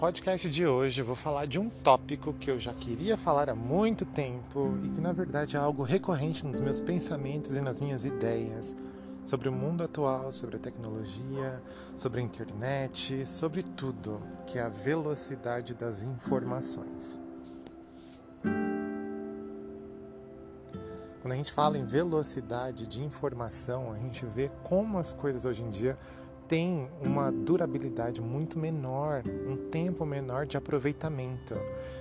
podcast de hoje eu vou falar de um tópico que eu já queria falar há muito tempo e que na verdade é algo recorrente nos meus pensamentos e nas minhas ideias sobre o mundo atual, sobre a tecnologia, sobre a internet, sobre tudo, que é a velocidade das informações. Quando a gente fala em velocidade de informação, a gente vê como as coisas hoje em dia tem uma durabilidade muito menor, um tempo menor de aproveitamento.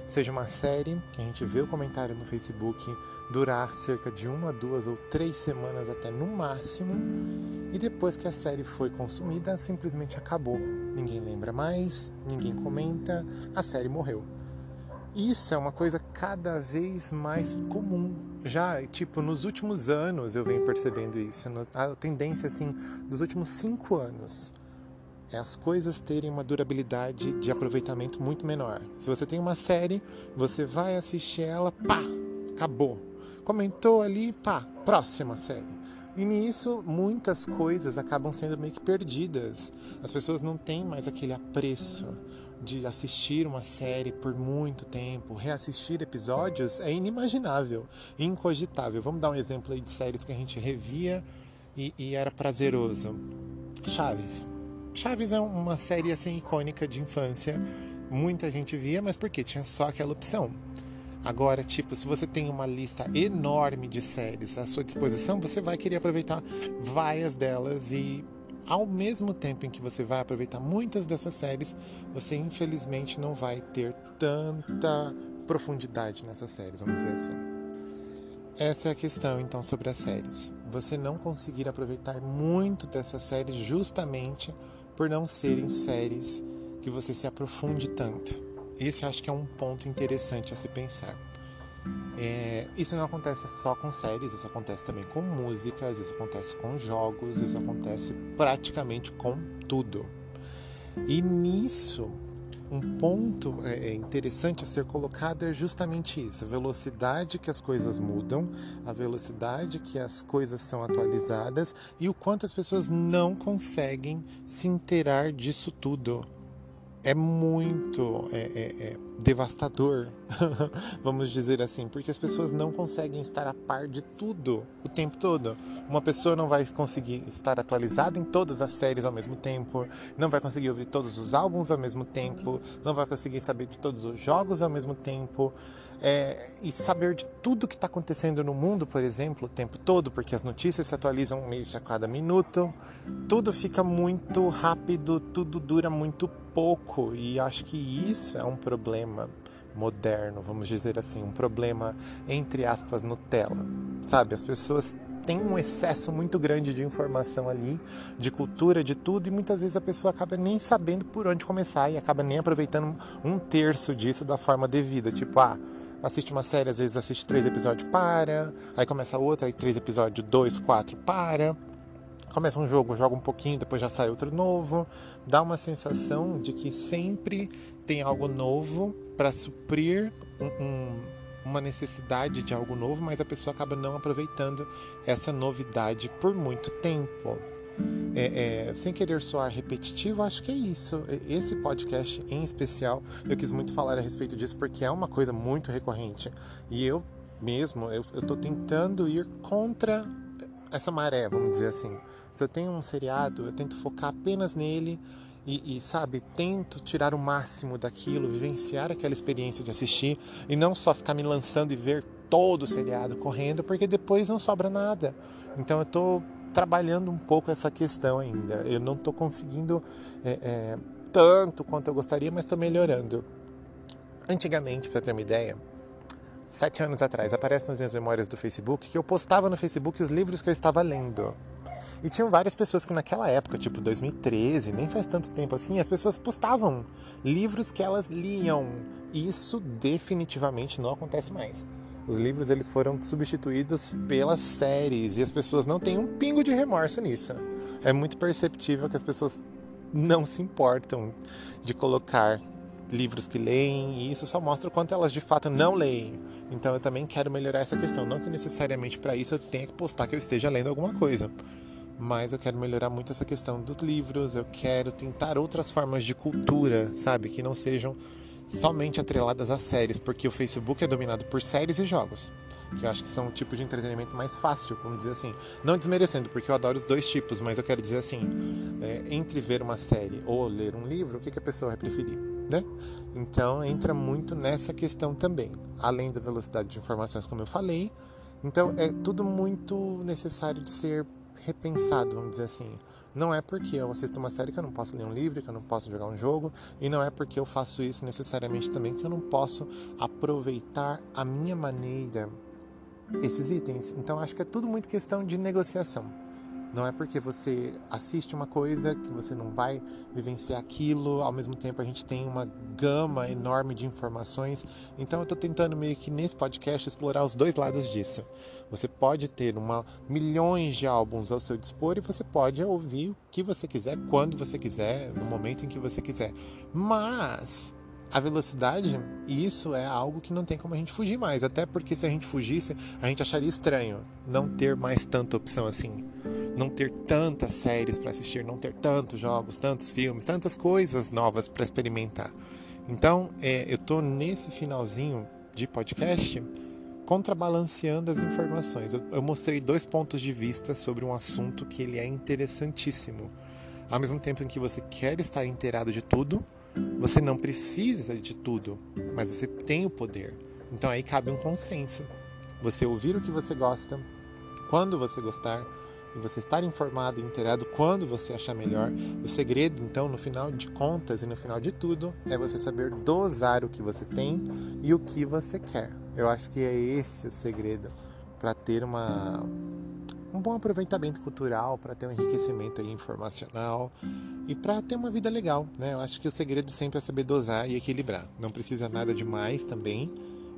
Seja uma série, que a gente vê o comentário no Facebook, durar cerca de uma, duas ou três semanas até no máximo, e depois que a série foi consumida, simplesmente acabou. Ninguém lembra mais, ninguém comenta, a série morreu. Isso é uma coisa cada vez mais comum. Já, tipo, nos últimos anos eu venho percebendo isso. A tendência, assim, dos últimos cinco anos é as coisas terem uma durabilidade de aproveitamento muito menor. Se você tem uma série, você vai assistir ela, pá, acabou. Comentou ali, pá, próxima série. E nisso, muitas coisas acabam sendo meio que perdidas. As pessoas não têm mais aquele apreço de assistir uma série por muito tempo, reassistir episódios, é inimaginável, incogitável. Vamos dar um exemplo aí de séries que a gente revia e, e era prazeroso. Chaves. Chaves é uma série assim icônica de infância. Muita gente via, mas por quê? Tinha só aquela opção. Agora, tipo, se você tem uma lista enorme de séries à sua disposição, você vai querer aproveitar várias delas e ao mesmo tempo em que você vai aproveitar muitas dessas séries, você infelizmente não vai ter tanta profundidade nessas séries, vamos dizer assim. Essa é a questão então sobre as séries. Você não conseguir aproveitar muito dessas séries justamente por não serem séries que você se aprofunde tanto. Esse acho que é um ponto interessante a se pensar. É, isso não acontece só com séries, isso acontece também com músicas, isso acontece com jogos, isso acontece praticamente com tudo. E nisso, um ponto é, é interessante a ser colocado é justamente isso: a velocidade que as coisas mudam, a velocidade que as coisas são atualizadas e o quanto as pessoas não conseguem se inteirar disso tudo é muito é, é, é devastador, vamos dizer assim, porque as pessoas não conseguem estar a par de tudo o tempo todo. Uma pessoa não vai conseguir estar atualizada em todas as séries ao mesmo tempo, não vai conseguir ouvir todos os álbuns ao mesmo tempo, não vai conseguir saber de todos os jogos ao mesmo tempo. É, e saber de tudo que está acontecendo no mundo, por exemplo, o tempo todo, porque as notícias se atualizam meio que a cada minuto, tudo fica muito rápido, tudo dura muito pouco e acho que isso é um problema moderno, vamos dizer assim, um problema entre aspas Nutella. Sabe, as pessoas têm um excesso muito grande de informação ali, de cultura, de tudo, e muitas vezes a pessoa acaba nem sabendo por onde começar e acaba nem aproveitando um terço disso da forma devida. Tipo, ah, assiste uma série, às vezes assiste três episódios, para, aí começa outra, aí três episódios, dois, quatro, para começa um jogo, joga um pouquinho, depois já sai outro novo. Dá uma sensação de que sempre tem algo novo para suprir um, um, uma necessidade de algo novo, mas a pessoa acaba não aproveitando essa novidade por muito tempo. É, é, sem querer soar repetitivo, acho que é isso. Esse podcast em especial, eu quis muito falar a respeito disso porque é uma coisa muito recorrente. E eu mesmo, eu estou tentando ir contra essa maré, vamos dizer assim. Se eu tenho um seriado, eu tento focar apenas nele e, e, sabe, tento tirar o máximo daquilo, vivenciar aquela experiência de assistir e não só ficar me lançando e ver todo o seriado correndo, porque depois não sobra nada. Então eu estou trabalhando um pouco essa questão ainda. Eu não estou conseguindo é, é, tanto quanto eu gostaria, mas estou melhorando. Antigamente, para ter uma ideia, sete anos atrás, aparece nas minhas memórias do Facebook que eu postava no Facebook os livros que eu estava lendo. E tinham várias pessoas que naquela época, tipo 2013, nem faz tanto tempo assim, as pessoas postavam livros que elas liam. Isso definitivamente não acontece mais. Os livros eles foram substituídos pelas séries e as pessoas não têm um pingo de remorso nisso. É muito perceptível que as pessoas não se importam de colocar livros que leem, e isso só mostra o quanto elas de fato não leem. Então eu também quero melhorar essa questão. Não que necessariamente para isso eu tenha que postar que eu esteja lendo alguma coisa mas eu quero melhorar muito essa questão dos livros, eu quero tentar outras formas de cultura, sabe, que não sejam somente atreladas a séries, porque o Facebook é dominado por séries e jogos, que eu acho que são o tipo de entretenimento mais fácil, vamos dizer assim. Não desmerecendo, porque eu adoro os dois tipos, mas eu quero dizer assim, é, entre ver uma série ou ler um livro, o que, que a pessoa vai preferir, né? Então entra muito nessa questão também, além da velocidade de informações, como eu falei. Então é tudo muito necessário de ser repensado, vamos dizer assim. Não é porque eu assisto uma série que eu não posso ler um livro, que eu não posso jogar um jogo, e não é porque eu faço isso necessariamente também que eu não posso aproveitar a minha maneira esses itens. Então acho que é tudo muito questão de negociação. Não é porque você assiste uma coisa que você não vai vivenciar aquilo, ao mesmo tempo a gente tem uma gama enorme de informações. Então eu estou tentando meio que nesse podcast explorar os dois lados disso. Você pode ter uma milhões de álbuns ao seu dispor e você pode ouvir o que você quiser, quando você quiser, no momento em que você quiser. Mas a velocidade, isso é algo que não tem como a gente fugir mais. Até porque se a gente fugisse, a gente acharia estranho não ter mais tanta opção assim não ter tantas séries para assistir, não ter tantos jogos, tantos filmes, tantas coisas novas para experimentar. Então, é, eu estou nesse finalzinho de podcast contrabalanceando as informações. Eu, eu mostrei dois pontos de vista sobre um assunto que ele é interessantíssimo. Ao mesmo tempo em que você quer estar inteirado de tudo, você não precisa de tudo, mas você tem o poder. Então aí cabe um consenso. Você ouvir o que você gosta, quando você gostar, e você estar informado e inteirado quando você achar melhor. O segredo, então, no final de contas e no final de tudo, é você saber dosar o que você tem e o que você quer. Eu acho que é esse o segredo para ter uma um bom aproveitamento cultural, para ter um enriquecimento informacional e para ter uma vida legal, né? Eu acho que o segredo sempre é saber dosar e equilibrar. Não precisa nada demais também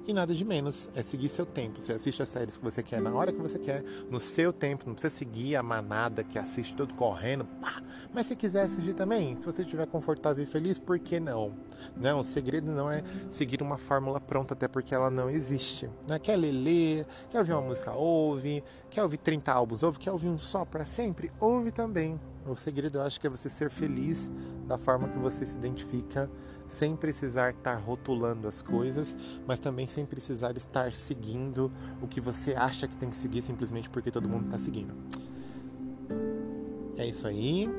e nada de menos, é seguir seu tempo. Você assiste as séries que você quer na hora que você quer, no seu tempo, não precisa seguir a manada que assiste tudo correndo. Pá. Mas se quiser assistir também, se você estiver confortável e feliz, por que não? Não, o segredo não é seguir uma fórmula pronta, até porque ela não existe. Né? Quer ler, lê, quer ouvir uma música, ouve, quer ouvir 30 álbuns, ouve, quer ouvir um só para sempre, ouve também. O segredo eu acho que é você ser feliz da forma que você se identifica sem precisar estar rotulando as coisas, mas também sem precisar estar seguindo o que você acha que tem que seguir simplesmente porque todo mundo está seguindo. É isso aí.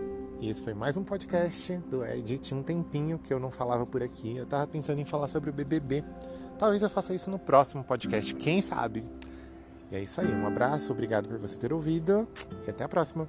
E esse foi mais um podcast do Ed. Tinha um tempinho que eu não falava por aqui. Eu tava pensando em falar sobre o BBB. Talvez eu faça isso no próximo podcast, quem sabe? E é isso aí. Um abraço, obrigado por você ter ouvido e até a próxima.